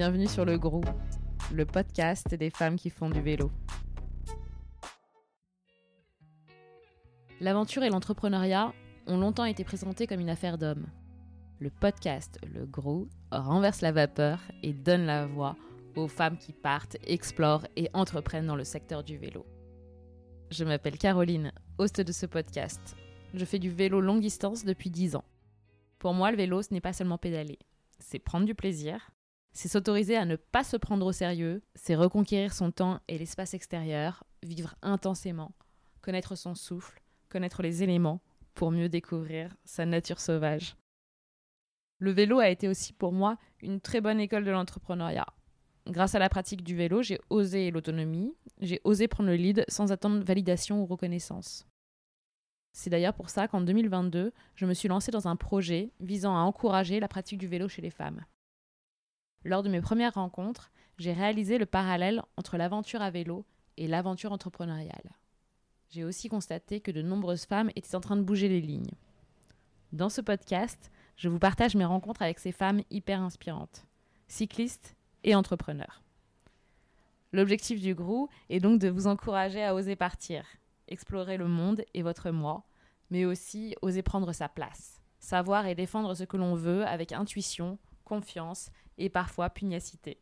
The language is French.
Bienvenue sur le Grou, le podcast des femmes qui font du vélo. L'aventure et l'entrepreneuriat ont longtemps été présentés comme une affaire d'hommes. Le podcast Le Grou renverse la vapeur et donne la voix aux femmes qui partent, explorent et entreprennent dans le secteur du vélo. Je m'appelle Caroline, host de ce podcast. Je fais du vélo longue distance depuis 10 ans. Pour moi, le vélo, ce n'est pas seulement pédaler. C'est prendre du plaisir, c'est s'autoriser à ne pas se prendre au sérieux, c'est reconquérir son temps et l'espace extérieur, vivre intensément, connaître son souffle, connaître les éléments pour mieux découvrir sa nature sauvage. Le vélo a été aussi pour moi une très bonne école de l'entrepreneuriat. Grâce à la pratique du vélo, j'ai osé l'autonomie, j'ai osé prendre le lead sans attendre validation ou reconnaissance. C'est d'ailleurs pour ça qu'en 2022, je me suis lancée dans un projet visant à encourager la pratique du vélo chez les femmes. Lors de mes premières rencontres, j'ai réalisé le parallèle entre l'aventure à vélo et l'aventure entrepreneuriale. J'ai aussi constaté que de nombreuses femmes étaient en train de bouger les lignes. Dans ce podcast, je vous partage mes rencontres avec ces femmes hyper inspirantes, cyclistes et entrepreneurs. L'objectif du groupe est donc de vous encourager à oser partir, explorer le monde et votre moi, mais aussi oser prendre sa place, savoir et défendre ce que l'on veut avec intuition, confiance et parfois pugnacité.